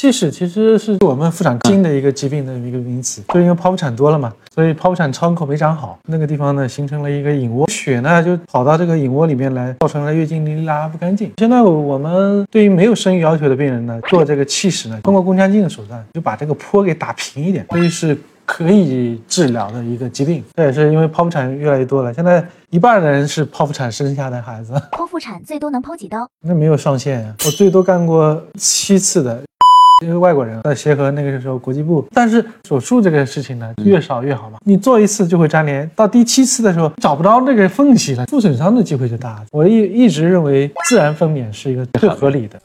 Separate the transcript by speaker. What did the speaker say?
Speaker 1: 气室其实是我们妇产科新的一个疾病的一个名词，就因为剖腹产多了嘛，所以剖腹产窗口没长好，那个地方呢形成了一个隐窝，血呢就跑到这个隐窝里面来，造成了月经淋拉不干净。现在我们对于没有生育要求的病人呢，做这个气室呢，通过宫腔镜的手段就把这个坡给打平一点，所以是可以治疗的一个疾病。这也是因为剖腹产越来越多了，现在一半的人是剖腹产生下的孩子，
Speaker 2: 剖腹产最多能剖几刀？
Speaker 1: 那没有上限呀，我最多干过七次的。因为外国人在协和那个时候国际部，但是手术这个事情呢，越少越好嘛。你做一次就会粘连，到第七次的时候找不着那个缝隙了，负损伤的机会就大。我一一直认为自然分娩是一个最合理的。